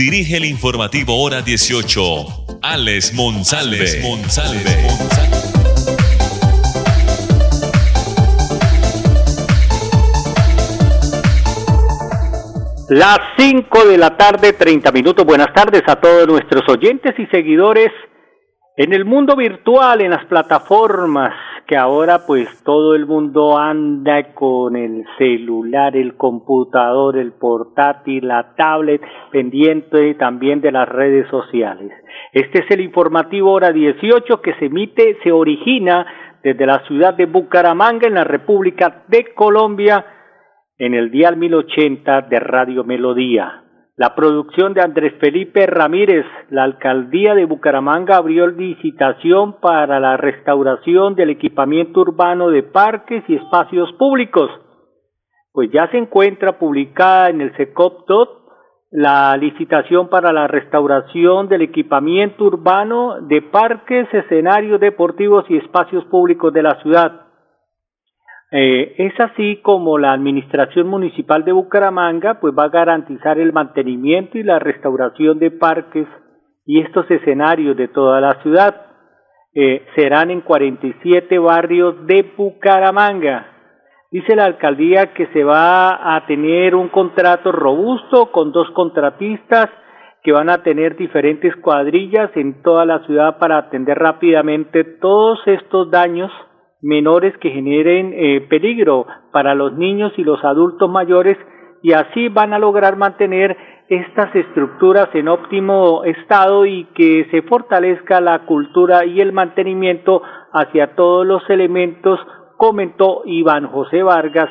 dirige el informativo Hora 18, Alex Monsalve. Las 5 de la tarde, 30 minutos. Buenas tardes a todos nuestros oyentes y seguidores en el mundo virtual, en las plataformas, que ahora pues todo el mundo anda con el celular, el computador, el portátil, la tablet, pendiente también de las redes sociales. Este es el informativo hora 18 que se emite, se origina desde la ciudad de Bucaramanga en la República de Colombia en el dial 1080 de Radio Melodía. La producción de Andrés Felipe Ramírez, la alcaldía de Bucaramanga abrió licitación para la restauración del equipamiento urbano de parques y espacios públicos. Pues ya se encuentra publicada en el SECOPTOT la licitación para la restauración del equipamiento urbano de parques, escenarios deportivos y espacios públicos de la ciudad. Eh, es así como la Administración Municipal de Bucaramanga pues va a garantizar el mantenimiento y la restauración de parques y estos escenarios de toda la ciudad. Eh, serán en 47 barrios de Bucaramanga. Dice la alcaldía que se va a tener un contrato robusto con dos contratistas que van a tener diferentes cuadrillas en toda la ciudad para atender rápidamente todos estos daños menores que generen eh, peligro para los niños y los adultos mayores y así van a lograr mantener estas estructuras en óptimo estado y que se fortalezca la cultura y el mantenimiento hacia todos los elementos, comentó Iván José Vargas,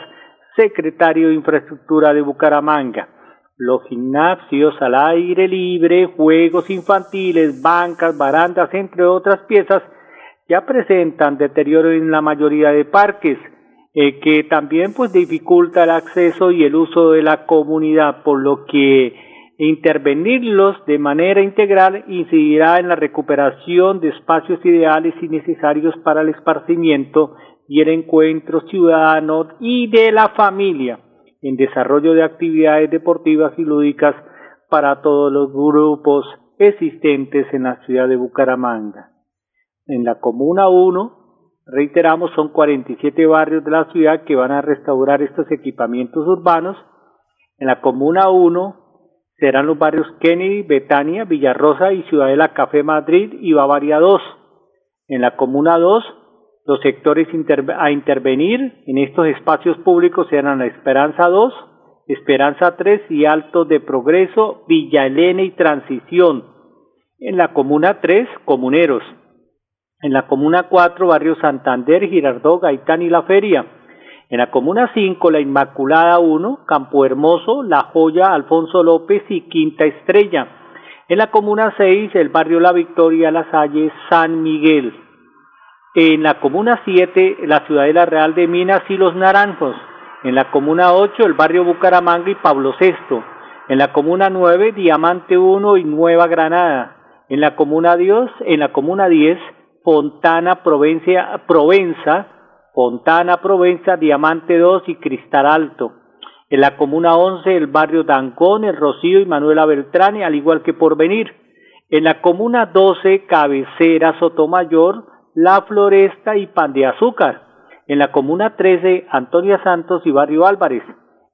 secretario de Infraestructura de Bucaramanga. Los gimnasios al aire libre, juegos infantiles, bancas, barandas, entre otras piezas, ya presentan deterioro en la mayoría de parques, eh, que también pues dificulta el acceso y el uso de la comunidad, por lo que intervenirlos de manera integral incidirá en la recuperación de espacios ideales y necesarios para el esparcimiento y el encuentro ciudadano y de la familia en desarrollo de actividades deportivas y lúdicas para todos los grupos existentes en la ciudad de Bucaramanga. En la Comuna 1, reiteramos, son 47 barrios de la ciudad que van a restaurar estos equipamientos urbanos. En la Comuna 1 serán los barrios Kennedy, Betania, Villarrosa y Ciudadela Café Madrid y Bavaria 2. En la Comuna 2, los sectores a intervenir en estos espacios públicos serán la Esperanza 2, Esperanza 3 y Alto de Progreso, Villa Elena y Transición. En la Comuna 3, Comuneros. En la Comuna 4, Barrio Santander, Girardó, Gaitán y La Feria. En la Comuna 5, La Inmaculada 1, Campo Hermoso, La Joya, Alfonso López y Quinta Estrella. En la Comuna 6, el barrio La Victoria, La Salle, San Miguel. En la Comuna 7, la Ciudadela Real de Minas y Los Naranjos. En la Comuna 8, el barrio Bucaramanga y Pablo VI. En la Comuna 9, Diamante 1 y Nueva Granada. En la Comuna 10, en la Comuna 10, Fontana, Provencia, Provenza, Fontana, Provenza, Diamante 2 y Cristal Alto. En la Comuna 11, el barrio Dancón, El Rocío y Manuela Beltrán, al igual que Porvenir. En la Comuna 12, Cabecera, Sotomayor, La Floresta y Pan de Azúcar. En la Comuna 13, Antonia Santos y Barrio Álvarez.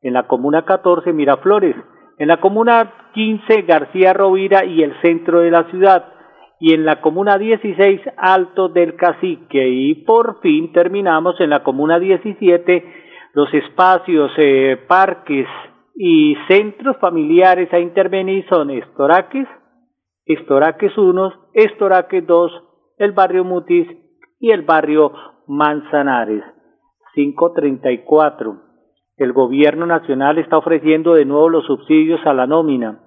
En la Comuna 14, Miraflores. En la Comuna 15, García Rovira y el centro de la ciudad y en la comuna 16 Alto del Cacique y por fin terminamos en la comuna 17 los espacios, eh, parques y centros familiares a intervenir son Estoraques, Estoraques 1, Estoraques 2, el barrio Mutis y el barrio Manzanares. 534. El gobierno nacional está ofreciendo de nuevo los subsidios a la nómina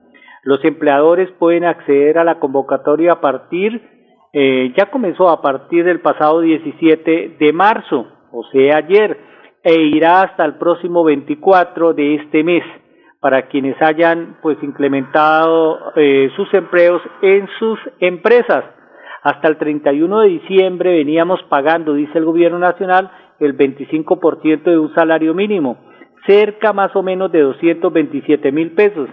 Los empleadores pueden acceder a la convocatoria a partir, eh, ya comenzó a partir del pasado 17 de marzo, o sea, ayer, e irá hasta el próximo 24 de este mes para quienes hayan pues implementado eh, sus empleos en sus empresas. Hasta el 31 de diciembre veníamos pagando, dice el gobierno nacional, el 25% de un salario mínimo, cerca más o menos de 227 mil pesos.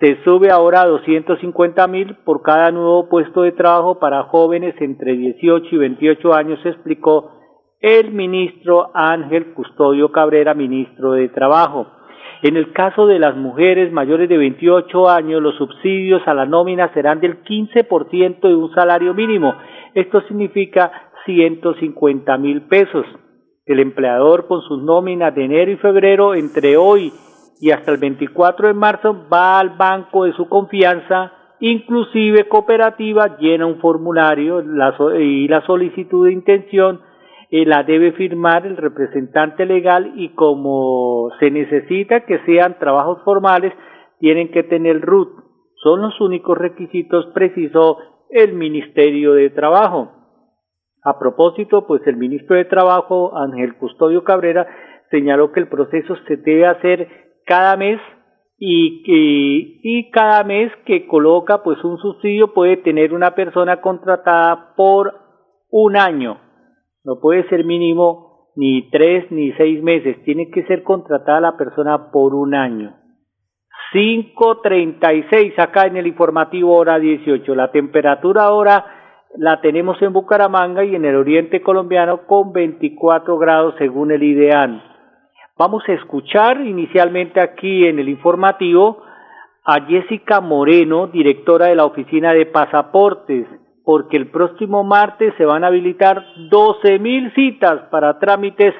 Se sube ahora a 250 mil por cada nuevo puesto de trabajo para jóvenes entre 18 y 28 años, explicó el ministro Ángel Custodio Cabrera, ministro de Trabajo. En el caso de las mujeres mayores de 28 años, los subsidios a la nómina serán del 15% de un salario mínimo. Esto significa 150 mil pesos. El empleador con sus nóminas de enero y febrero entre hoy y hasta el 24 de marzo va al banco de su confianza, inclusive cooperativa, llena un formulario y la solicitud de intención eh, la debe firmar el representante legal y como se necesita que sean trabajos formales, tienen que tener RUT. Son los únicos requisitos, precisó el Ministerio de Trabajo. A propósito, pues el ministro de Trabajo, Ángel Custodio Cabrera, señaló que el proceso se debe hacer cada mes y, y, y, cada mes que coloca pues un subsidio puede tener una persona contratada por un año no puede ser mínimo ni tres ni seis meses. Tiene que ser contratada la persona por un año. 5.36 acá en el informativo hora 18. La temperatura ahora la tenemos en Bucaramanga y en el oriente colombiano con 24 grados según el IDEAN. Vamos a escuchar inicialmente aquí en el informativo a Jessica Moreno, directora de la Oficina de Pasaportes porque el próximo martes se van a habilitar 12 mil citas para trámites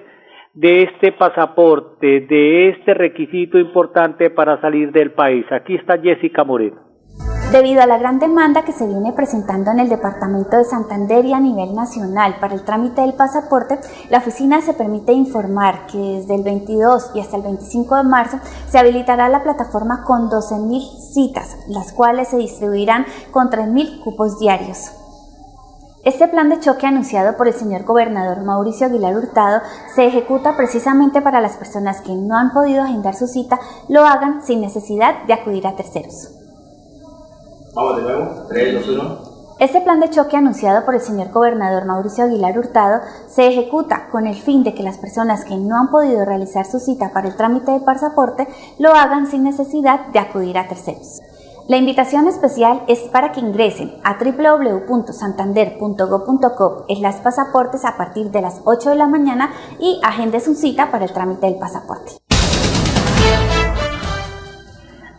de este pasaporte, de este requisito importante para salir del país. Aquí está Jessica Moreno. Debido a la gran demanda que se viene presentando en el departamento de Santander y a nivel nacional para el trámite del pasaporte, la oficina se permite informar que desde el 22 y hasta el 25 de marzo se habilitará la plataforma con 12.000 citas, las cuales se distribuirán con 3.000 cupos diarios. Este plan de choque anunciado por el señor gobernador Mauricio Aguilar Hurtado se ejecuta precisamente para las personas que no han podido agendar su cita lo hagan sin necesidad de acudir a terceros. Vamos de nuevo, 3, 2, 1. Este plan de choque anunciado por el señor gobernador Mauricio Aguilar Hurtado se ejecuta con el fin de que las personas que no han podido realizar su cita para el trámite de pasaporte lo hagan sin necesidad de acudir a terceros. La invitación especial es para que ingresen a www.santander.go.co las pasaportes a partir de las 8 de la mañana y agenden su cita para el trámite del pasaporte.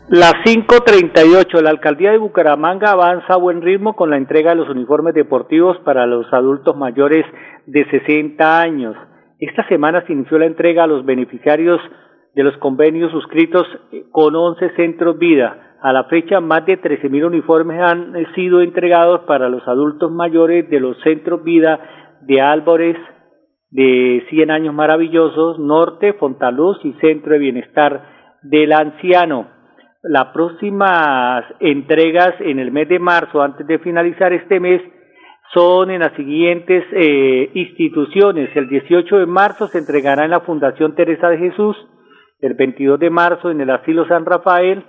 Las 5.38, la alcaldía de Bucaramanga avanza a buen ritmo con la entrega de los uniformes deportivos para los adultos mayores de 60 años. Esta semana se inició la entrega a los beneficiarios de los convenios suscritos con 11 centros vida. A la fecha, más de 13.000 uniformes han sido entregados para los adultos mayores de los centros vida de Álvarez, de 100 años maravillosos, Norte, Fontaluz y Centro de Bienestar del Anciano. Las próximas entregas en el mes de marzo, antes de finalizar este mes, son en las siguientes eh, instituciones. El 18 de marzo se entregará en la Fundación Teresa de Jesús, el 22 de marzo en el Asilo San Rafael,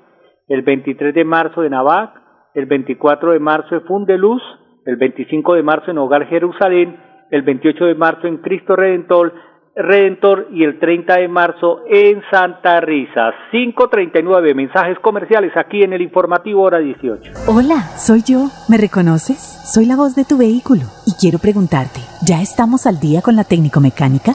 el 23 de marzo en Abac, el 24 de marzo en Fundeluz, el 25 de marzo en Hogar Jerusalén, el 28 de marzo en Cristo Redentor, Redentor y el 30 de marzo en Santa Risa. 539 mensajes comerciales aquí en el informativo hora 18. Hola, soy yo. ¿Me reconoces? Soy la voz de tu vehículo y quiero preguntarte, ¿ya estamos al día con la técnico mecánica?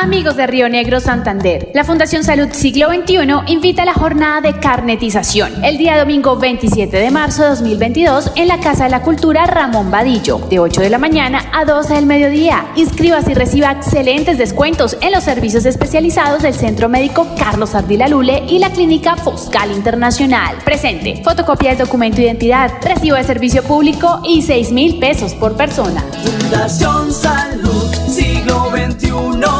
Amigos de Río Negro, Santander, la Fundación Salud Siglo XXI invita a la jornada de carnetización el día domingo 27 de marzo de 2022 en la Casa de la Cultura Ramón Vadillo, de 8 de la mañana a 12 del mediodía. Inscríbase y reciba excelentes descuentos en los servicios especializados del Centro Médico Carlos Ardila Lule y la Clínica Foscal Internacional. Presente, fotocopia del documento de identidad, recibo de servicio público y 6 mil pesos por persona. Fundación Salud Siglo XXI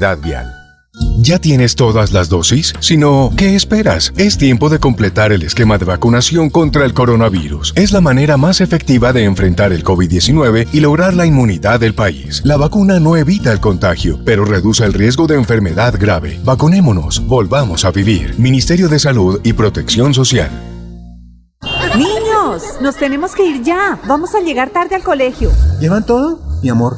Vial. ¿Ya tienes todas las dosis? Si no, ¿qué esperas? Es tiempo de completar el esquema de vacunación contra el coronavirus. Es la manera más efectiva de enfrentar el COVID-19 y lograr la inmunidad del país. La vacuna no evita el contagio, pero reduce el riesgo de enfermedad grave. Vacunémonos, volvamos a vivir. Ministerio de Salud y Protección Social. Niños, nos tenemos que ir ya. Vamos a llegar tarde al colegio. ¿Llevan todo? Mi amor,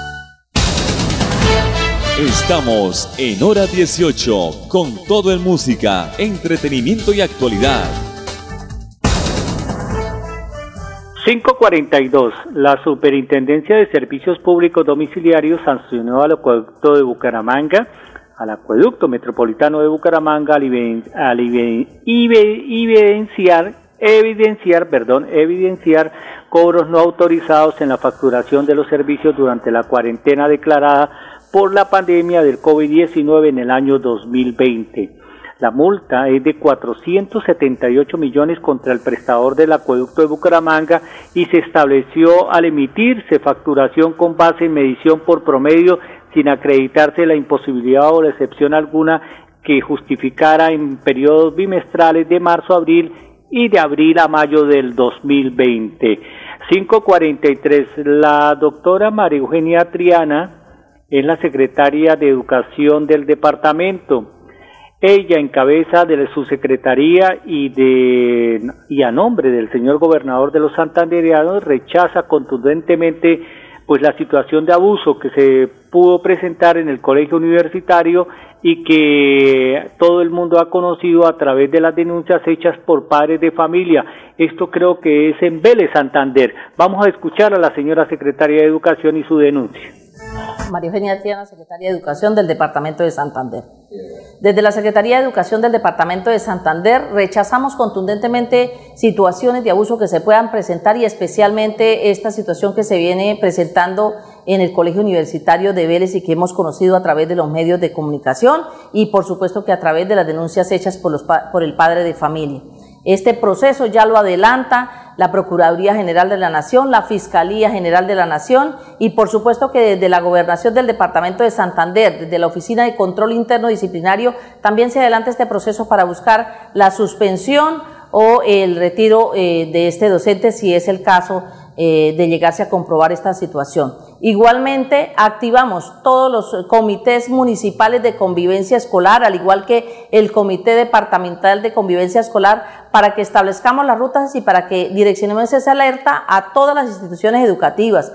Estamos en hora 18 con todo en música, entretenimiento y actualidad. 542. La Superintendencia de Servicios Públicos Domiciliarios sancionó al acueducto de Bucaramanga, al acueducto metropolitano de Bucaramanga, al, evidenciar, evidenciar, perdón, evidenciar cobros no autorizados en la facturación de los servicios durante la cuarentena declarada por la pandemia del COVID-19 en el año 2020. La multa es de 478 millones contra el prestador del acueducto de Bucaramanga y se estableció al emitirse facturación con base en medición por promedio sin acreditarse la imposibilidad o la excepción alguna que justificara en periodos bimestrales de marzo a abril y de abril a mayo del 2020. 543. La doctora María Eugenia Triana es la secretaria de Educación del departamento. Ella, en cabeza de su secretaría y, de, y a nombre del señor gobernador de los santanderianos, rechaza contundentemente pues la situación de abuso que se pudo presentar en el colegio universitario y que todo el mundo ha conocido a través de las denuncias hechas por padres de familia. Esto creo que es en Vélez, Santander. Vamos a escuchar a la señora secretaria de Educación y su denuncia. María Eugenia Triana, Secretaria de Educación del Departamento de Santander. Desde la Secretaría de Educación del Departamento de Santander rechazamos contundentemente situaciones de abuso que se puedan presentar y especialmente esta situación que se viene presentando en el Colegio Universitario de Vélez y que hemos conocido a través de los medios de comunicación y por supuesto que a través de las denuncias hechas por el padre de familia. Este proceso ya lo adelanta la Procuraduría General de la Nación, la Fiscalía General de la Nación y por supuesto que desde la Gobernación del Departamento de Santander, desde la Oficina de Control Interno Disciplinario, también se adelanta este proceso para buscar la suspensión o el retiro eh, de este docente si es el caso eh, de llegarse a comprobar esta situación. Igualmente, activamos todos los comités municipales de convivencia escolar, al igual que el Comité Departamental de Convivencia Escolar, para que establezcamos las rutas y para que direccionemos esa alerta a todas las instituciones educativas,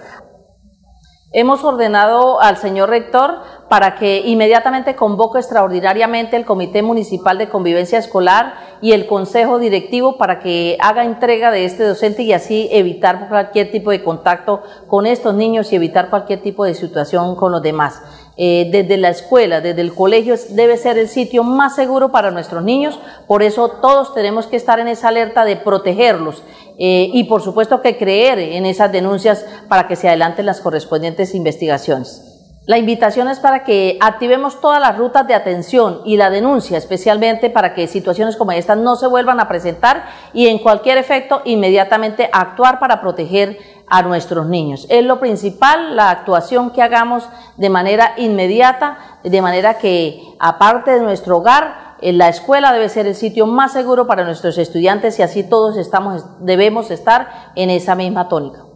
Hemos ordenado al señor rector para que inmediatamente convoque extraordinariamente el Comité Municipal de Convivencia Escolar y el Consejo Directivo para que haga entrega de este docente y así evitar cualquier tipo de contacto con estos niños y evitar cualquier tipo de situación con los demás. Eh, desde la escuela, desde el colegio, debe ser el sitio más seguro para nuestros niños. Por eso todos tenemos que estar en esa alerta de protegerlos eh, y por supuesto que creer en esas denuncias para que se adelanten las correspondientes investigaciones. La invitación es para que activemos todas las rutas de atención y la denuncia, especialmente para que situaciones como estas no se vuelvan a presentar y en cualquier efecto inmediatamente actuar para proteger a nuestros niños. Es lo principal, la actuación que hagamos de manera inmediata, de manera que aparte de nuestro hogar, la escuela debe ser el sitio más seguro para nuestros estudiantes y así todos estamos, debemos estar en esa misma tónica.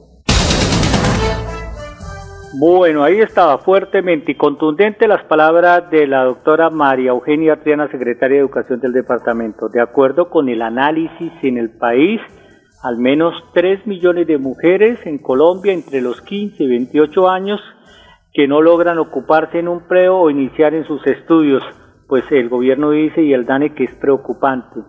Bueno, ahí estaba fuertemente y contundente las palabras de la doctora María Eugenia Triana, secretaria de Educación del departamento. De acuerdo con el análisis en el país, al menos 3 millones de mujeres en Colombia entre los 15 y 28 años que no logran ocuparse en un preo o iniciar en sus estudios, pues el gobierno dice y el DANE que es preocupante.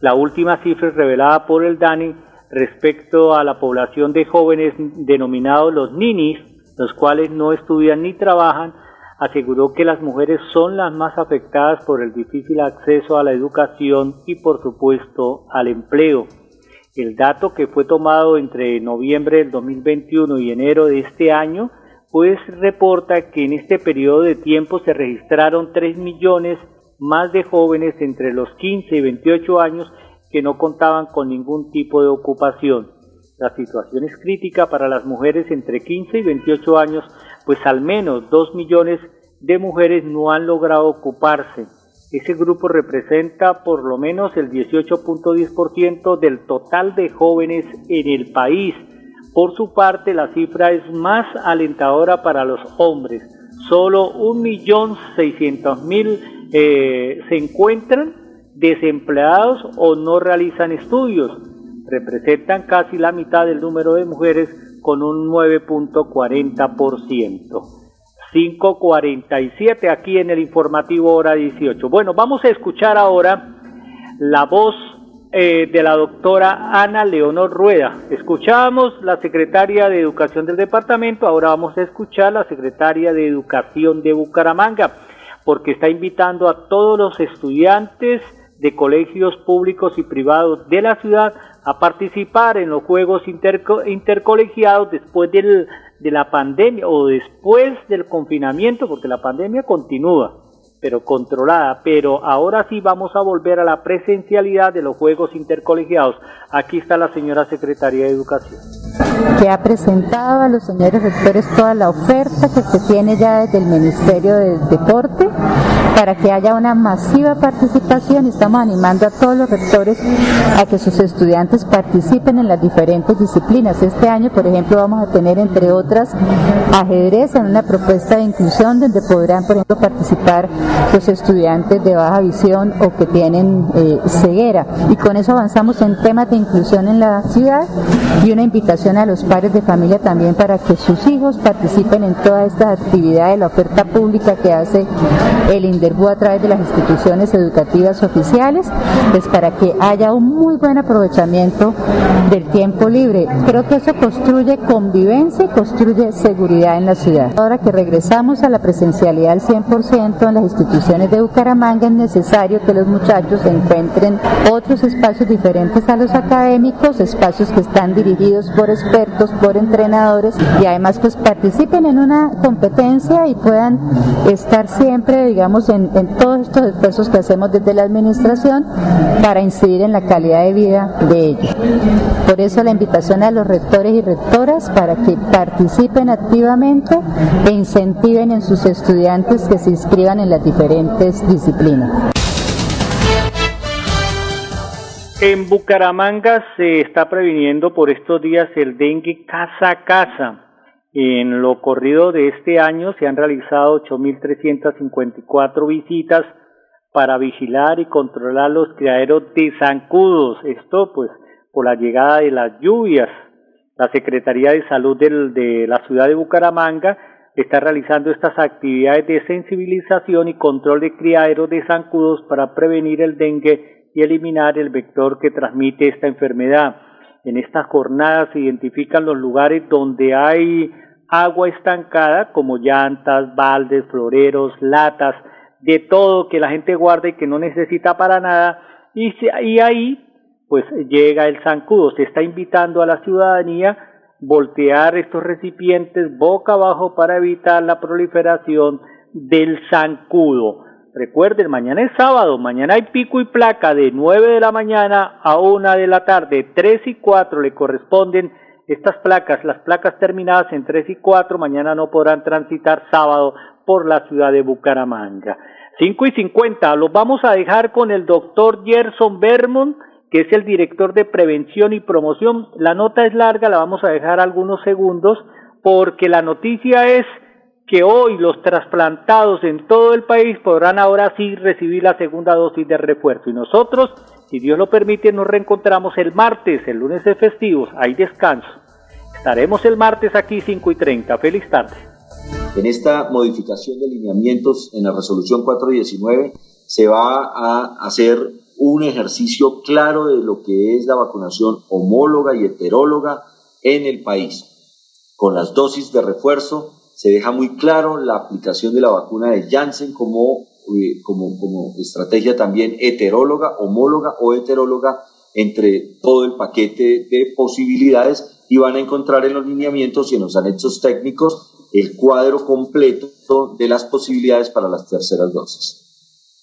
La última cifra revelada por el DANE respecto a la población de jóvenes denominados los ninis, los cuales no estudian ni trabajan, aseguró que las mujeres son las más afectadas por el difícil acceso a la educación y por supuesto al empleo. El dato que fue tomado entre noviembre del 2021 y enero de este año, pues reporta que en este periodo de tiempo se registraron 3 millones más de jóvenes entre los 15 y 28 años que no contaban con ningún tipo de ocupación. La situación es crítica para las mujeres entre 15 y 28 años, pues al menos 2 millones de mujeres no han logrado ocuparse ese grupo representa por lo menos el 18.10% del total de jóvenes en el país. Por su parte, la cifra es más alentadora para los hombres. Solo 1.600.000 eh, se encuentran desempleados o no realizan estudios. Representan casi la mitad del número de mujeres con un 9.40%. 5.47 aquí en el informativo hora 18. Bueno, vamos a escuchar ahora la voz eh, de la doctora Ana Leonor Rueda. Escuchábamos la secretaria de Educación del departamento, ahora vamos a escuchar la secretaria de Educación de Bucaramanga, porque está invitando a todos los estudiantes de colegios públicos y privados de la ciudad a participar en los Juegos Intercolegiados después del de la pandemia o después del confinamiento, porque la pandemia continúa, pero controlada, pero ahora sí vamos a volver a la presencialidad de los juegos intercolegiados. Aquí está la señora secretaria de Educación. Que ha presentado a los señores rectores toda la oferta que se tiene ya desde el Ministerio del Deporte para que haya una masiva participación. Estamos animando a todos los rectores a que sus estudiantes participen en las diferentes disciplinas. Este año, por ejemplo, vamos a tener, entre otras, ajedrez en una propuesta de inclusión donde podrán, por ejemplo, participar los estudiantes de baja visión o que tienen eh, ceguera. Y con eso avanzamos en temas de inclusión en la ciudad y una invitación a los padres de familia también para que sus hijos participen en toda esta actividad de la oferta pública que hace el INDERBU a través de las instituciones educativas oficiales, pues para que haya un muy buen aprovechamiento del tiempo libre. Creo que eso construye convivencia y construye seguridad en la ciudad. Ahora que regresamos a la presencialidad al 100% en las instituciones de Bucaramanga es necesario que los muchachos encuentren otros espacios diferentes a los académicos, espacios que están dirigidos por expertos, por entrenadores y además pues participen en una competencia y puedan estar siempre, digamos, en, en todos estos esfuerzos que hacemos desde la administración para incidir en la calidad de vida de ellos. Por eso la invitación a los rectores y rectoras para que participen activamente e incentiven en sus estudiantes que se inscriban en las diferentes disciplinas. En Bucaramanga se está previniendo por estos días el dengue casa a casa. En lo corrido de este año se han realizado 8.354 visitas para vigilar y controlar los criaderos de zancudos. Esto pues por la llegada de las lluvias. La Secretaría de Salud de la ciudad de Bucaramanga está realizando estas actividades de sensibilización y control de criaderos de zancudos para prevenir el dengue y eliminar el vector que transmite esta enfermedad. En estas jornadas se identifican los lugares donde hay agua estancada, como llantas, baldes, floreros, latas, de todo que la gente guarda y que no necesita para nada, y, y ahí pues llega el zancudo. Se está invitando a la ciudadanía voltear estos recipientes boca abajo para evitar la proliferación del zancudo. Recuerden, mañana es sábado, mañana hay pico y placa de 9 de la mañana a 1 de la tarde, 3 y 4 le corresponden estas placas, las placas terminadas en 3 y 4, mañana no podrán transitar sábado por la ciudad de Bucaramanga. 5 y 50, los vamos a dejar con el doctor Gerson Bermond, que es el director de prevención y promoción. La nota es larga, la vamos a dejar algunos segundos, porque la noticia es que hoy los trasplantados en todo el país podrán ahora sí recibir la segunda dosis de refuerzo. Y nosotros, si Dios lo permite, nos reencontramos el martes, el lunes de festivos, hay descanso. Estaremos el martes aquí 5 y 30. Feliz tarde. En esta modificación de lineamientos en la resolución 419 se va a hacer un ejercicio claro de lo que es la vacunación homóloga y heteróloga en el país, con las dosis de refuerzo se deja muy claro la aplicación de la vacuna de Janssen como, eh, como, como estrategia también heteróloga, homóloga o heteróloga entre todo el paquete de posibilidades y van a encontrar en los lineamientos y en los anexos técnicos el cuadro completo de las posibilidades para las terceras dosis.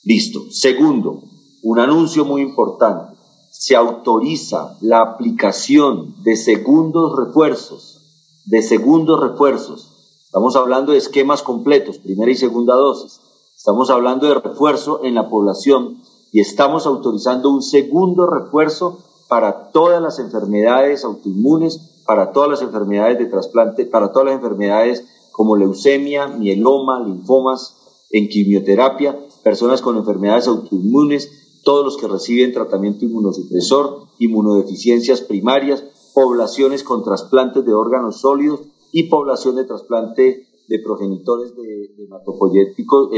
Listo. Segundo, un anuncio muy importante. Se autoriza la aplicación de segundos refuerzos, de segundos refuerzos Estamos hablando de esquemas completos, primera y segunda dosis. Estamos hablando de refuerzo en la población y estamos autorizando un segundo refuerzo para todas las enfermedades autoinmunes, para todas las enfermedades de trasplante, para todas las enfermedades como leucemia, mieloma, linfomas, en quimioterapia, personas con enfermedades autoinmunes, todos los que reciben tratamiento inmunosupresor, inmunodeficiencias primarias, poblaciones con trasplantes de órganos sólidos y población de trasplante de progenitores de, hematopoyéticos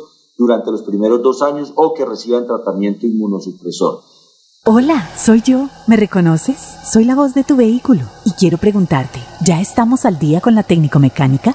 eh, durante los primeros dos años o que reciban tratamiento inmunosupresor. Hola, soy yo. ¿Me reconoces? Soy la voz de tu vehículo y quiero preguntarte, ¿ya estamos al día con la técnico mecánica?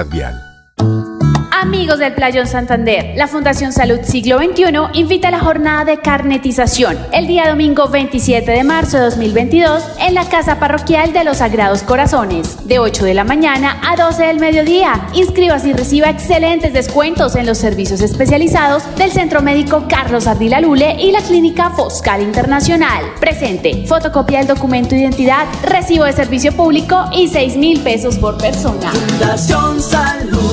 Vial. Amigos del Playón Santander, la Fundación Salud Siglo XXI invita a la jornada de carnetización el día domingo 27 de marzo de 2022 en la Casa Parroquial de los Sagrados Corazones, de 8 de la mañana a 12 del mediodía. Inscríbase y reciba excelentes descuentos en los servicios especializados del Centro Médico Carlos Ardila Lule y la Clínica Foscal Internacional. Presente, fotocopia del documento de identidad, recibo de servicio público y 6 mil pesos por persona. Fundación Salud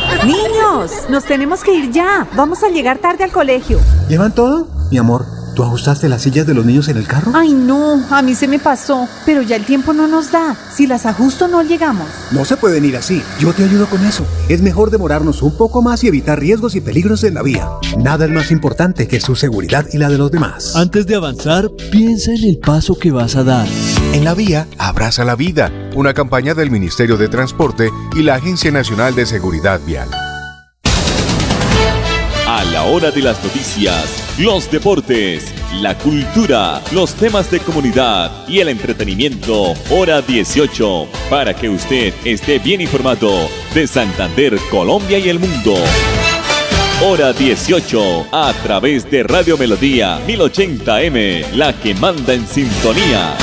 Niños, nos tenemos que ir ya. Vamos a llegar tarde al colegio. ¿Llevan todo? Mi amor, ¿tú ajustaste las sillas de los niños en el carro? Ay, no, a mí se me pasó. Pero ya el tiempo no nos da. Si las ajusto, no llegamos. No se pueden ir así. Yo te ayudo con eso. Es mejor demorarnos un poco más y evitar riesgos y peligros en la vía. Nada es más importante que su seguridad y la de los demás. Antes de avanzar, piensa en el paso que vas a dar. En la vía, abraza la vida. Una campaña del Ministerio de Transporte y la Agencia Nacional de Seguridad Vial. A la hora de las noticias, los deportes, la cultura, los temas de comunidad y el entretenimiento, hora 18, para que usted esté bien informado de Santander, Colombia y el mundo. Hora 18, a través de Radio Melodía 1080M, la que manda en sintonía.